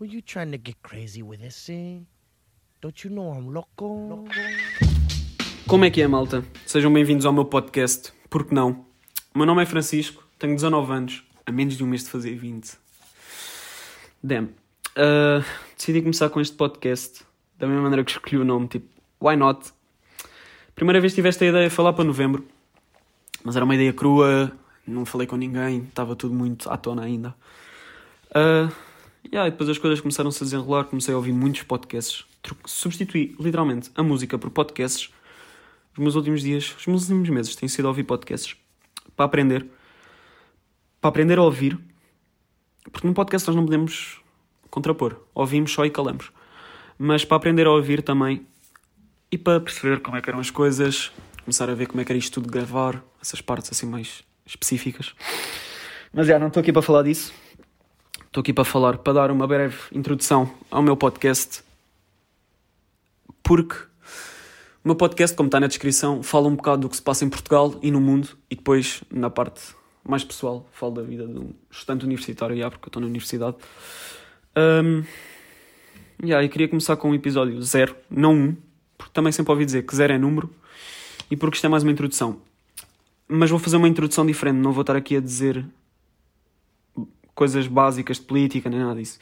Were you trying to get crazy with this? Don't you know I'm loco? Como é que é, malta? Sejam bem-vindos ao meu podcast. Por que não? O meu nome é Francisco, tenho 19 anos, a menos de um mês de fazer 20. Damn. Uh, decidi começar com este podcast da mesma maneira que escolhi o nome, tipo, why not? Primeira vez tive esta ideia de falar para novembro, mas era uma ideia crua, não falei com ninguém, estava tudo muito à tona ainda. Uh, yeah, e depois as coisas começaram-se a desenrolar, comecei a ouvir muitos podcasts. Substituí literalmente a música por podcasts. Os meus últimos dias, os meus últimos meses têm sido a ouvir podcasts para aprender, para aprender a ouvir, porque num podcast nós não podemos contrapor, ouvimos só e calamos. Mas para aprender a ouvir também e para perceber como é que eram as coisas, começar a ver como é que era isto tudo de gravar, essas partes assim mais específicas. Mas já, não estou aqui para falar disso. Estou aqui para falar, para dar uma breve introdução ao meu podcast, porque o meu podcast, como está na descrição, fala um bocado do que se passa em Portugal e no mundo, e depois, na parte mais pessoal, falo da vida de um estudante universitário, já, porque eu estou na universidade. Um, yeah, e queria começar com um episódio zero, não um, porque também sempre ouvi dizer que zero é número, e porque isto é mais uma introdução. Mas vou fazer uma introdução diferente, não vou estar aqui a dizer coisas básicas de política, nem nada disso.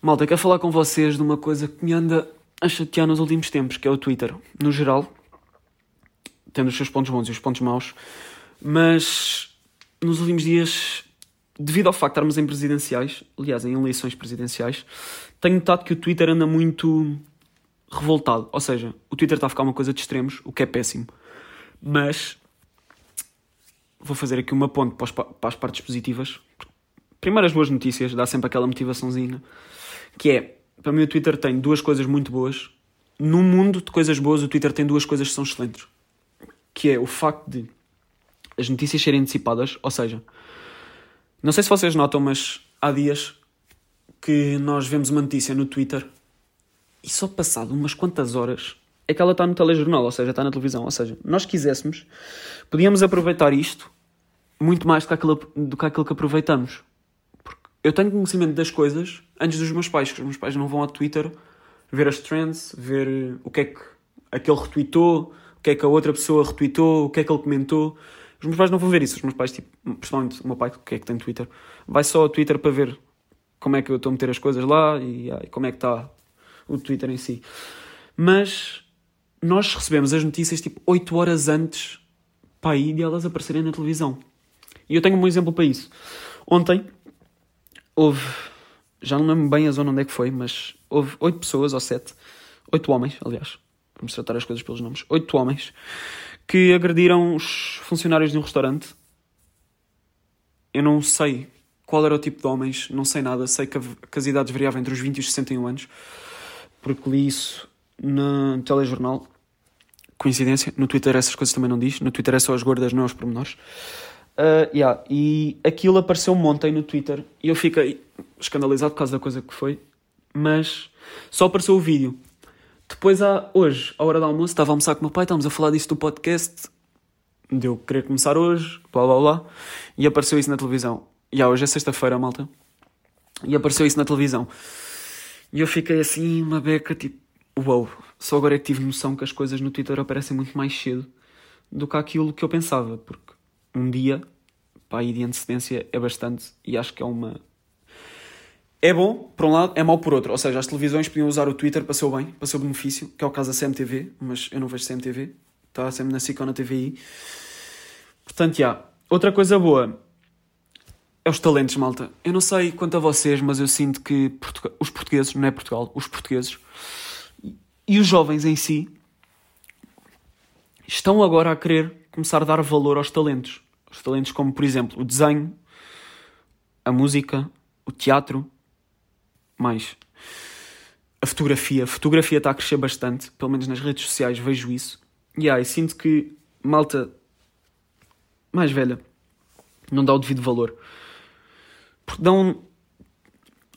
Malta, quero falar com vocês de uma coisa que me anda a chatear nos últimos tempos, que é o Twitter. No geral, tendo os seus pontos bons e os pontos maus, mas nos últimos dias, devido ao facto de estarmos em presidenciais, aliás, em eleições presidenciais, tenho notado que o Twitter anda muito revoltado. Ou seja, o Twitter está a ficar uma coisa de extremos, o que é péssimo. Mas vou fazer aqui uma ponte para, as partes positivas. Primeiro, as boas notícias, dá sempre aquela motivaçãozinha. Que é, para mim, o Twitter tem duas coisas muito boas. No mundo de coisas boas, o Twitter tem duas coisas que são excelentes. Que é o facto de as notícias serem antecipadas, ou seja, não sei se vocês notam, mas há dias que nós vemos uma notícia no Twitter e só passado umas quantas horas é que ela está no telejornal, ou seja, está na televisão. Ou seja, nós quiséssemos, podíamos aproveitar isto muito mais do que aquilo, do que aquilo que aproveitamos. Eu tenho conhecimento das coisas antes dos meus pais, que os meus pais não vão ao Twitter ver as trends, ver eh, o que é que aquele retweetou, o que é que a outra pessoa retweetou, o que é que ele comentou. Os meus pais não vão ver isso. Os meus pais, tipo, principalmente o meu pai, que é que tem Twitter, vai só ao Twitter para ver como é que eu estou a meter as coisas lá e, ah, e como é que está o Twitter em si. Mas nós recebemos as notícias tipo 8 horas antes para aí de elas aparecerem na televisão. E eu tenho um bom exemplo para isso. Ontem houve, já não lembro bem a zona onde é que foi, mas houve 8 pessoas ou 7, 8 homens, aliás, vamos tratar as coisas pelos nomes, 8 homens que agrediram os funcionários de um restaurante. Eu não sei qual era o tipo de homens, não sei nada, sei que, que as idades variavam entre os 20 e os 61 anos, porque li isso no telejornal. Coincidência, no Twitter essas coisas também não diz, no Twitter é só as gordas, não é os pormenores. Uh, yeah, e aquilo apareceu-me ontem no Twitter e eu fiquei escandalizado por causa da coisa que foi, mas só apareceu o vídeo. Depois, há, hoje, à hora do almoço, estava a almoçar com o meu pai, estávamos a falar disso do podcast, deu querer começar hoje, blá blá blá, e apareceu isso na televisão. E yeah, hoje é sexta-feira, malta, e apareceu isso na televisão. E eu fiquei assim, uma beca, tipo, uau, só agora é que tive noção que as coisas no Twitter aparecem muito mais cedo do que aquilo que eu pensava, porque um dia, pá, aí de antecedência é bastante, e acho que é uma. É bom, por um lado, é mau por outro. Ou seja, as televisões podiam usar o Twitter para seu bem, para seu benefício, que é o caso da CMTV, mas eu não vejo CMTV, está sempre na SIC ou na TVI. Portanto, já. Outra coisa boa é os talentos, malta. Eu não sei quanto a vocês, mas eu sinto que Portuga- os portugueses, não é Portugal, os portugueses e os jovens em si estão agora a querer começar a dar valor aos talentos. Os talentos como, por exemplo, o desenho, a música, o teatro, mais a fotografia. A fotografia está a crescer bastante, pelo menos nas redes sociais vejo isso. E aí sinto que malta mais velha não dá o devido valor. Porque dão.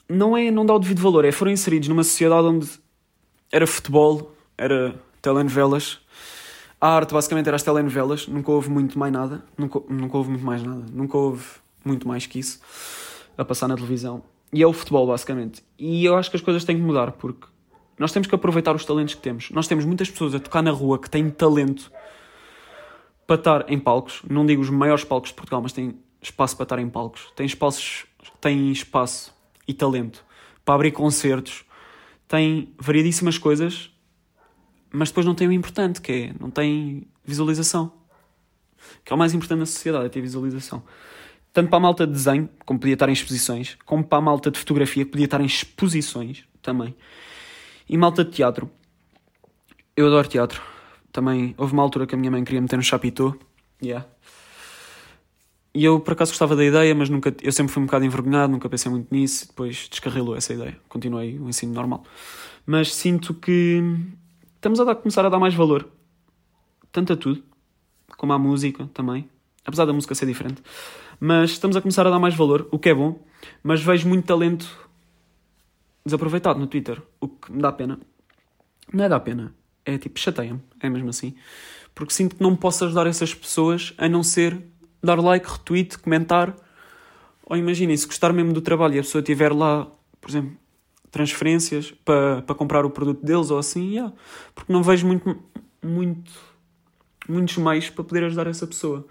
Não é não dá o devido valor, é foram inseridos numa sociedade onde era futebol, era telenovelas, a arte basicamente era as telenovelas, nunca houve muito mais nada, nunca, nunca houve muito mais nada, nunca houve muito mais que isso a passar na televisão. E é o futebol, basicamente. E eu acho que as coisas têm que mudar, porque nós temos que aproveitar os talentos que temos. Nós temos muitas pessoas a tocar na rua que têm talento para estar em palcos. Não digo os maiores palcos de Portugal, mas têm espaço para estar em palcos. Têm espaços, têm espaço e talento para abrir concertos. Têm variedíssimas coisas, mas depois não têm o importante, que é não têm visualização. Que é o mais importante na sociedade, é ter visualização. Tanto para a malta de desenho, como podia estar em exposições, como para a malta de fotografia, que podia estar em exposições também e malta de teatro. Eu adoro teatro. Também houve uma altura que a minha mãe queria meter no chapitô. Yeah. E eu por acaso gostava da ideia, mas nunca, eu sempre fui um bocado envergonhado, nunca pensei muito nisso, depois descarrilou essa ideia. Continuei o ensino normal. Mas sinto que estamos a dar, começar a dar mais valor, tanto a tudo, como à música também, apesar da música ser diferente. Mas estamos a começar a dar mais valor, o que é bom, mas vejo muito talento desaproveitado no Twitter, o que me dá pena. Não é dá pena, é tipo, chateia-me, é mesmo assim. Porque sinto que não posso ajudar essas pessoas a não ser dar like, retweet, comentar. Ou imaginem, se gostar mesmo do trabalho e a pessoa tiver lá, por exemplo, transferências para, para comprar o produto deles ou assim, yeah. porque não vejo muito, muito, muitos meios para poder ajudar essa pessoa.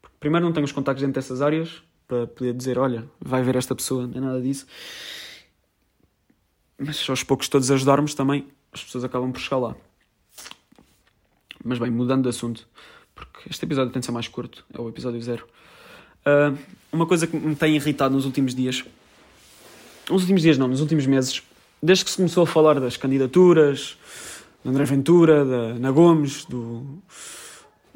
Porque primeiro não tenho os contactos dentro dessas áreas para poder dizer, olha, vai ver esta pessoa, não é nada disso mas aos poucos todos ajudarmos também, as pessoas acabam por chegar lá. Mas bem, mudando de assunto, porque este episódio tem de ser mais curto, é o episódio zero. Uh, uma coisa que me tem irritado nos últimos dias, nos últimos dias não, nos últimos meses, desde que se começou a falar das candidaturas, do André Ventura, da Ana Gomes, do,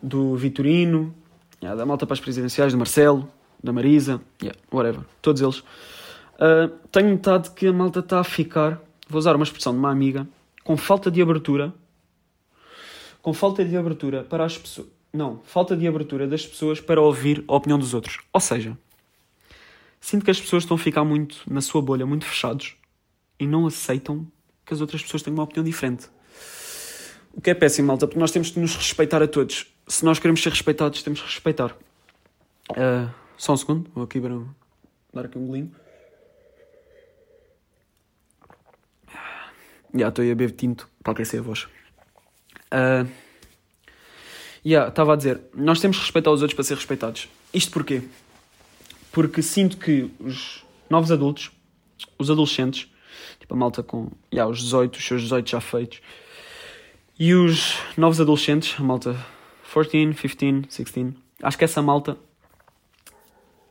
do Vitorino, yeah, da malta para as presidenciais, do Marcelo, da Marisa, yeah, whatever, todos eles Uh, tenho notado que a malta está a ficar, vou usar uma expressão de uma amiga, com falta de abertura. Com falta de abertura para as pessoas. Não, falta de abertura das pessoas para ouvir a opinião dos outros. Ou seja, sinto que as pessoas estão a ficar muito na sua bolha, muito fechados e não aceitam que as outras pessoas tenham uma opinião diferente. O que é péssimo, malta, porque nós temos que nos respeitar a todos. Se nós queremos ser respeitados, temos que respeitar. Uh, só um segundo, vou aqui para dar aqui um golinho. Já estou a beber tinto para crescer a voz. Uh, estava a dizer, nós temos que respeitar os outros para ser respeitados. Isto porquê? Porque sinto que os novos adultos, os adolescentes, tipo a malta com yeah, os 18, os seus 18 já feitos, e os novos adolescentes, a malta 14, 15, 16, acho que essa malta,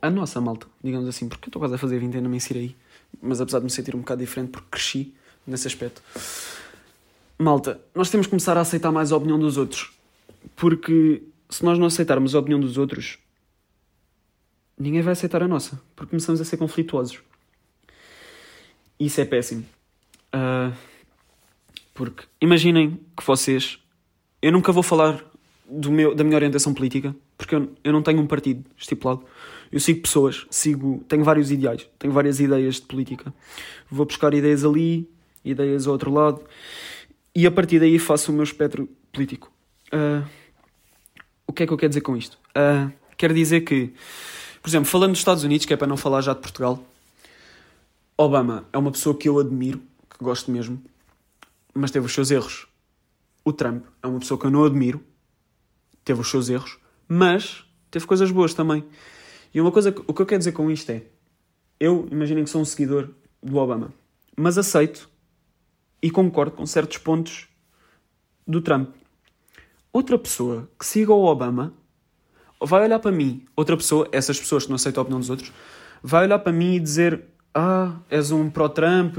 a nossa malta, digamos assim, porque eu estou quase a fazer 20 e não me aí, mas apesar de me sentir um bocado diferente porque cresci, nesse aspecto. Malta, nós temos que começar a aceitar mais a opinião dos outros. Porque se nós não aceitarmos a opinião dos outros, ninguém vai aceitar a nossa. Porque começamos a ser conflituosos. Isso é péssimo. Uh, porque imaginem que vocês. Eu nunca vou falar do meu, da minha orientação política, porque eu, eu não tenho um partido estipulado. Eu sigo pessoas, sigo, tenho vários ideais, tenho várias ideias de política. Vou buscar ideias ali, ideias ao outro lado, e a partir daí faço o meu espectro político. Uh, o que é que eu quero dizer com isto? Uh, quero dizer que, por exemplo, falando dos Estados Unidos, que é para não falar já de Portugal, Obama é uma pessoa que eu admiro, que gosto mesmo, mas teve os seus erros. O Trump é uma pessoa que eu não admiro, teve os seus erros, mas teve coisas boas também. E uma coisa, o que eu quero dizer com isto é, eu imaginem que sou um seguidor do Obama, mas aceito e concordo com certos pontos do Trump. Outra pessoa que siga o Obama vai olhar para mim, outra pessoa, essas pessoas que não aceitam a opinião dos outros, vai olhar para mim e dizer: Ah, és um pró-Trump,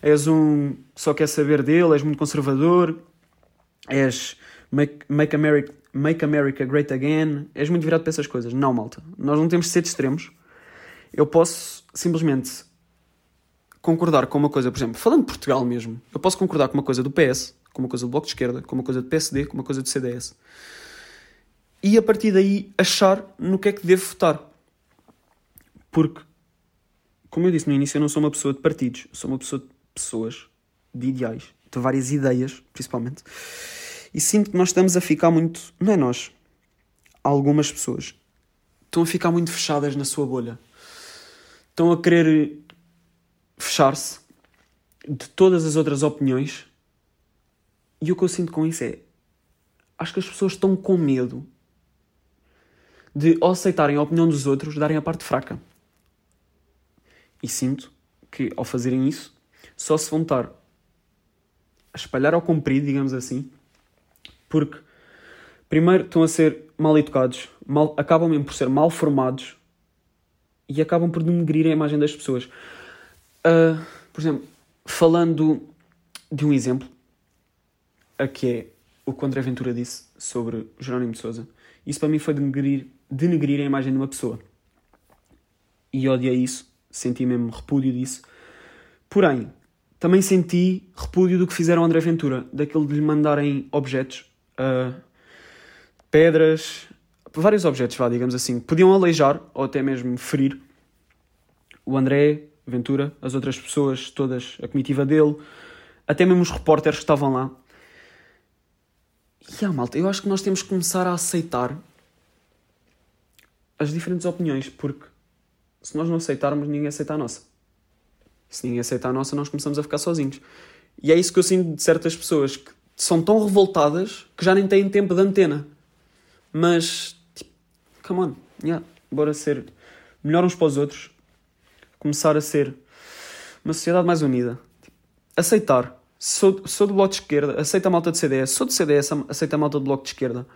és um só quer saber dele, és muito conservador, és make, make, America, make America Great Again, és muito virado para essas coisas. Não, malta, nós não temos de ser de extremos. Eu posso simplesmente concordar com uma coisa, por exemplo, falando de Portugal mesmo, eu posso concordar com uma coisa do PS, com uma coisa do Bloco de Esquerda, com uma coisa do PSD, com uma coisa do CDS. E a partir daí achar no que é que devo votar. Porque, como eu disse no início, eu não sou uma pessoa de partidos, sou uma pessoa de pessoas, de ideais, de várias ideias, principalmente. E sinto que nós estamos a ficar muito. Não é nós. Algumas pessoas estão a ficar muito fechadas na sua bolha. Estão a querer fechar-se de todas as outras opiniões. E o que eu sinto com isso é. Acho que as pessoas estão com medo de, aceitarem a opinião dos outros, darem a parte fraca. E sinto que, ao fazerem isso, só se vão estar a espalhar ao comprido, digamos assim, porque, primeiro, estão a ser mal educados, mal, acabam mesmo por ser mal formados e acabam por denegrir a imagem das pessoas. Uh, por exemplo, falando de um exemplo, a que é o que o André Ventura disse sobre Jerónimo de Souza, isso para mim foi denegrir, denegrir a imagem de uma pessoa. E odiei isso, senti mesmo repúdio disso. Porém, também senti repúdio do que fizeram André Ventura, daquele de lhe mandarem objetos, uh, pedras, vários objetos, vá, digamos assim, podiam aleijar ou até mesmo ferir o André Ventura, as outras pessoas, todas, a comitiva dele, até mesmo os repórteres que estavam lá. E ah, malta, eu acho que nós temos que começar a aceitar as diferentes opiniões, porque se nós não aceitarmos, ninguém aceita a nossa. Se ninguém aceita a nossa, nós começamos a ficar sozinhos. E é isso que eu sinto de certas pessoas que são tão revoltadas que já nem têm tempo de antena. Mas, tipo, come on, yeah, bora ser melhor uns para os outros, começar a ser uma sociedade mais unida. Tipo, aceitar. Sou, sou do Bloco de Esquerda, aceita a malta de CDS. Sou de CDS, aceita a malta do Bloco de Esquerda.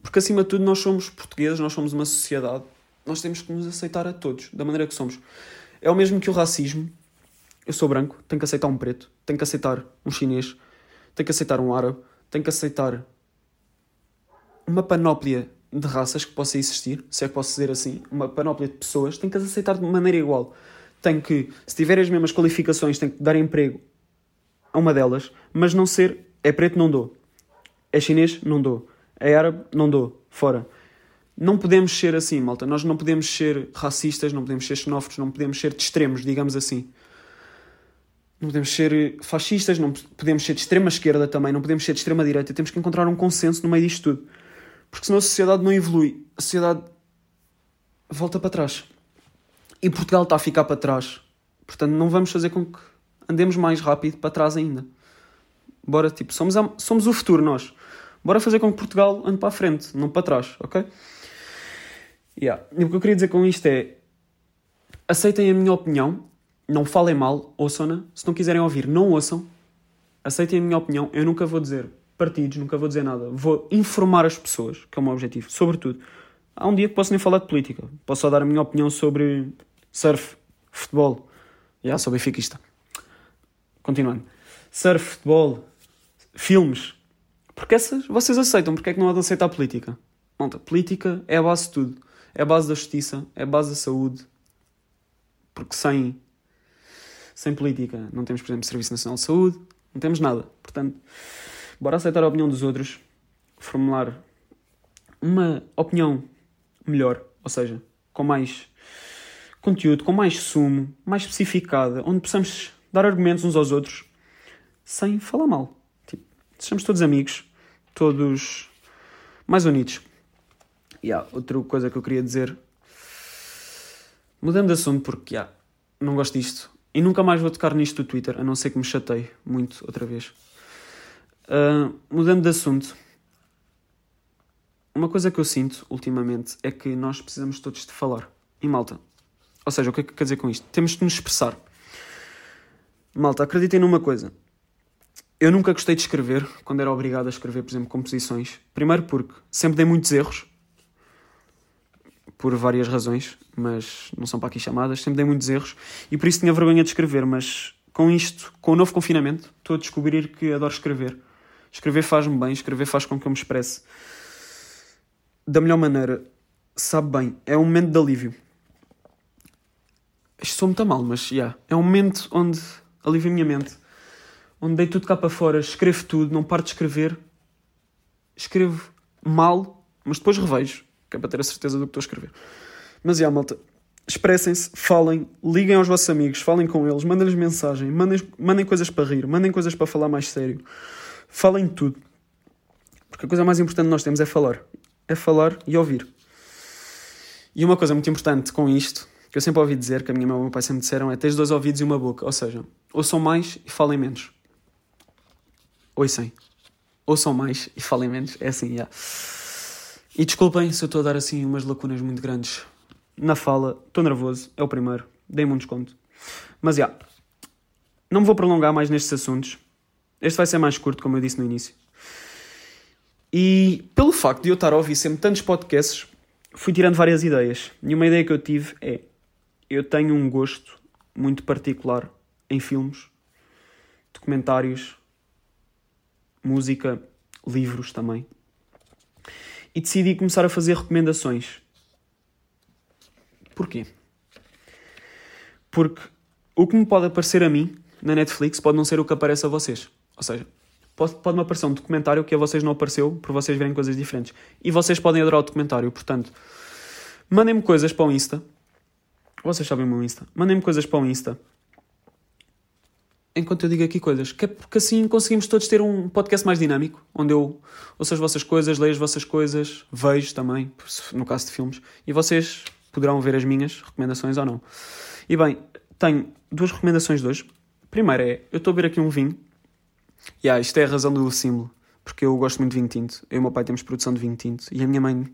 Porque acima de tudo nós somos portugueses, nós somos uma sociedade. Nós temos que nos aceitar a todos, da maneira que somos. É o mesmo que o racismo. Eu sou branco, tenho que aceitar um preto, tenho que aceitar um chinês, tenho que aceitar um árabe, tenho que aceitar uma panóplia de raças que possa existir, se é que posso dizer assim, uma panóplia de pessoas, tenho que as aceitar de maneira igual. Tenho que, se tiverem as mesmas qualificações, tenho que dar emprego a uma delas, mas não ser é preto, não dou. É chinês, não dou. É árabe, não dou. Fora. Não podemos ser assim, malta. Nós não podemos ser racistas, não podemos ser xenófobos, não podemos ser de extremos, digamos assim. Não podemos ser fascistas, não podemos ser de extrema esquerda também, não podemos ser de extrema direita. Temos que encontrar um consenso no meio disto tudo. Porque senão a sociedade não evolui. A sociedade volta para trás. E Portugal está a ficar para trás. Portanto, não vamos fazer com que andemos mais rápido para trás ainda. Bora, tipo, somos, a, somos o futuro nós. Bora fazer com que Portugal ande para a frente, não para trás, ok? Yeah. E o que eu queria dizer com isto é aceitem a minha opinião, não falem mal, ouçam-na. Se não quiserem ouvir, não ouçam. Aceitem a minha opinião. Eu nunca vou dizer partidos, nunca vou dizer nada. Vou informar as pessoas, que é o meu objetivo, sobretudo. Há um dia que posso nem falar de política. Posso só dar a minha opinião sobre surf, futebol. Yeah, sou benfiquista. Continuando. Surf, futebol, filmes. Porque essas vocês aceitam. Porque é que não há de aceitar a política? Monta, política é a base de tudo. É a base da justiça, é a base da saúde. Porque sem, sem política não temos, por exemplo, Serviço Nacional de Saúde, não temos nada. Portanto, bora aceitar a opinião dos outros, formular uma opinião melhor, ou seja, com mais conteúdo, com mais sumo, mais especificada, onde possamos dar argumentos uns aos outros sem falar mal. Tipo, sejamos todos amigos, todos mais unidos. E há outra coisa que eu queria dizer, mudando de assunto, porque yeah, não gosto disto e nunca mais vou tocar nisto do Twitter, a não ser que me chatei muito outra vez. Uh, mudando de assunto, uma coisa que eu sinto ultimamente é que nós precisamos todos de falar. E malta, ou seja, o que é que quer dizer com isto? Temos de nos expressar. Malta, acreditem numa coisa. Eu nunca gostei de escrever quando era obrigado a escrever, por exemplo, composições. Primeiro porque sempre dei muitos erros, por várias razões, mas não são para aqui chamadas. Sempre dei muitos erros e por isso tinha vergonha de escrever. Mas com isto, com o novo confinamento, estou a descobrir que adoro escrever. Escrever faz-me bem, escrever faz com que eu me expresse da melhor maneira. Sabe bem, é um momento de alívio. Isto sou muito mal, mas já. Yeah, é um momento onde alivio a minha mente. Onde dei tudo cá para fora, escrevo tudo, não paro de escrever. Escrevo mal, mas depois revejo, que é para ter a certeza do que estou a escrever. Mas já, yeah, malta, expressem-se, falem, liguem aos vossos amigos, falem com eles, mandem-lhes mensagem, mandem, mandem coisas para rir, mandem coisas para falar mais sério. Falem tudo. Porque a coisa mais importante que nós temos é falar. É falar e ouvir. E uma coisa muito importante com isto, que eu sempre ouvi dizer, que a minha mãe e o meu pai sempre disseram, é tens dois ouvidos e uma boca. Ou seja, ouçam mais e falem menos. Ouçam. Ouçam mais e falem menos. É assim, já. Yeah. E desculpem se eu estou a dar assim umas lacunas muito grandes na fala. Estou nervoso, é o primeiro. Dei-me um desconto. Mas já. Yeah, não me vou prolongar mais nestes assuntos. Este vai ser mais curto, como eu disse no início. E pelo facto de eu estar a ouvir sempre tantos podcasts, fui tirando várias ideias. E uma ideia que eu tive é: eu tenho um gosto muito particular em filmes, documentários, música, livros também. E decidi começar a fazer recomendações. Porquê? Porque o que me pode aparecer a mim na Netflix pode não ser o que aparece a vocês. Ou seja, pode, pode-me aparecer um documentário que a vocês não apareceu por vocês verem coisas diferentes. E vocês podem adorar o documentário, portanto, mandem-me coisas para o Insta. Vocês sabem o meu Insta. Mandem-me coisas para o Insta. Enquanto eu digo aqui coisas, que é porque assim conseguimos todos ter um podcast mais dinâmico, onde eu ouço as vossas coisas, leio as vossas coisas, vejo também, no caso de filmes, e vocês poderão ver as minhas recomendações ou não. E bem, tenho duas recomendações de hoje. Primeiro é, eu estou a ver aqui um vinho Yeah, isto é a razão do símbolo, porque eu gosto muito de vinho tinto. Eu e o meu pai temos produção de vinho tinto e a minha mãe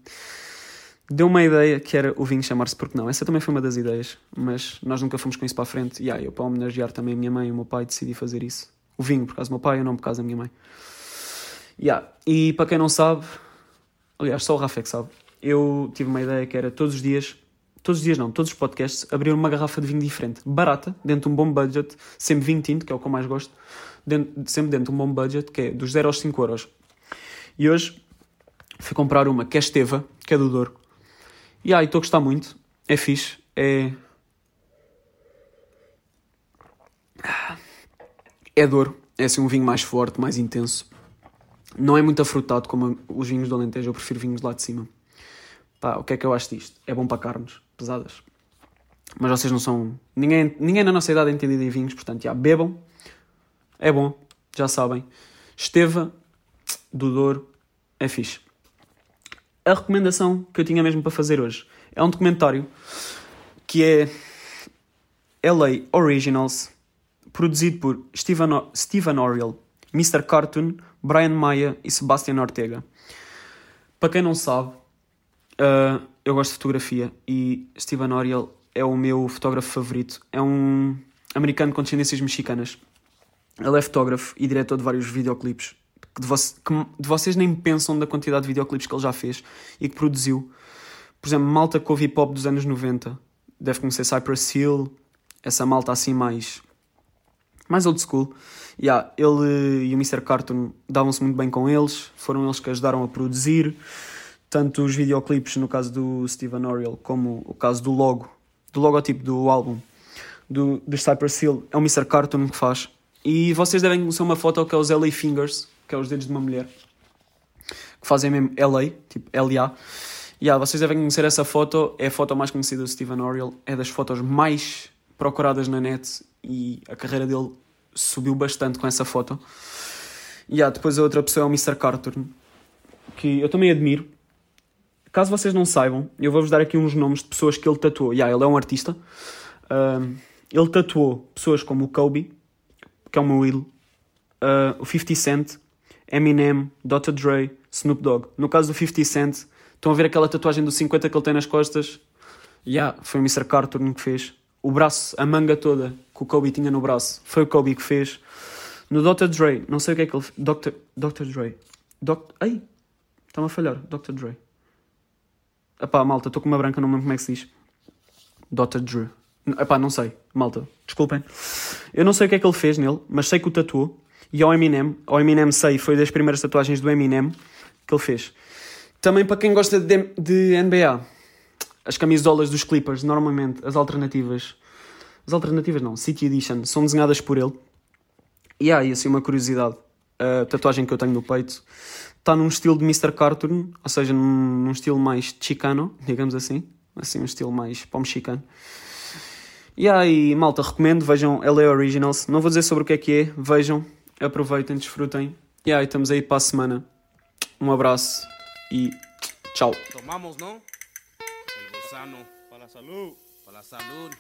deu uma ideia que era o vinho chamar-se Porque Não. Essa também foi uma das ideias, mas nós nunca fomos com isso para a frente. E yeah, eu, para homenagear também a minha mãe e o meu pai, decidi fazer isso. O vinho, por causa do meu pai, e não por causa da minha mãe. Yeah. E para quem não sabe, aliás, só o Rafa é que sabe, eu tive uma ideia que era todos os dias todos os dias não, todos os podcasts, abrir uma garrafa de vinho diferente, barata, dentro de um bom budget, sempre vinho tinto, que é o que eu mais gosto, dentro, sempre dentro de um bom budget, que é dos 0 aos 5 euros. E hoje fui comprar uma que é Esteva, que é do Douro. E aí, ah, estou a gostar muito, é fixe, é. É Douro, é assim um vinho mais forte, mais intenso. Não é muito afrutado como os vinhos do Alentejo, eu prefiro vinhos lá de cima. Pá, o que é que eu acho disto? É bom para carnes pesadas. Mas vocês não são. Ninguém, ninguém na nossa idade é entendido em vinhos, portanto, já bebam. É bom, já sabem. Esteva, do Douro, é fixe. A recomendação que eu tinha mesmo para fazer hoje é um documentário que é LA Originals, produzido por Steven, Steven Oriel, Mr. Cartoon, Brian Maia e Sebastian Ortega. Para quem não sabe, Uh, eu gosto de fotografia e Steven Oriel é o meu fotógrafo favorito. É um americano com descendências mexicanas. Ele é fotógrafo e diretor de vários videoclipes que de, que de vocês nem pensam da quantidade de videoclipes que ele já fez e que produziu. Por exemplo, malta com hip hop dos anos 90. Deve conhecer Cypress Hill, essa malta assim mais mais old school. Yeah, ele e o Mr. Cartoon davam-se muito bem com eles, foram eles que ajudaram a produzir tanto os videoclipes, no caso do Steven Oriel, como o caso do logo, do logotipo do álbum do, do Cypress Hill, é o Mr. Cartoon que faz. E vocês devem conhecer uma foto que é os LA Fingers, que é os dedos de uma mulher, que fazem mesmo LA, tipo LA. E yeah, vocês devem conhecer essa foto, é a foto mais conhecida do Steven Oriel, é das fotos mais procuradas na net e a carreira dele subiu bastante com essa foto. E yeah, depois a outra pessoa é o Mr. Cartoon, que eu também admiro, Caso vocês não saibam, eu vou-vos dar aqui uns nomes de pessoas que ele tatuou. Yeah, ele é um artista. Ele tatuou pessoas como o Kobe, que é o meu ídolo, uh, o 50 Cent, Eminem, Dr. Dre, Snoop Dogg. No caso do 50 Cent, estão a ver aquela tatuagem do 50 que ele tem nas costas? Yeah, foi o Mr. Carter que fez. O braço, a manga toda que o Kobe tinha no braço, foi o Kobe que fez. No Dr. Dre, não sei o que é que ele fez. Dr. Dr. Dre. Doc... Ei, está-me a falhar. Dr. Dre. Epá, malta, estou com uma branca, não me lembro como é que se diz. Dr. Drew. Epá, não sei. Malta, desculpem. Eu não sei o que é que ele fez nele, mas sei que o tatuou. E ao Eminem, ao Eminem sei, foi das primeiras tatuagens do Eminem que ele fez. Também para quem gosta de, de NBA, as camisolas dos Clippers, normalmente, as alternativas. As alternativas não, City Edition, são desenhadas por ele. E há aí assim uma curiosidade. A tatuagem que eu tenho no peito está num estilo de Mr. Cartoon, ou seja, num, num, estilo mais chicano, digamos assim. Assim, um estilo mais para o mexicano. E aí, malta, recomendo, vejam LA Originals. Não vou dizer sobre o que é que é, vejam, aproveitem, desfrutem. E aí, estamos aí para a semana. Um abraço e tchau. Tomamos, não? El gusano para a Para la salud.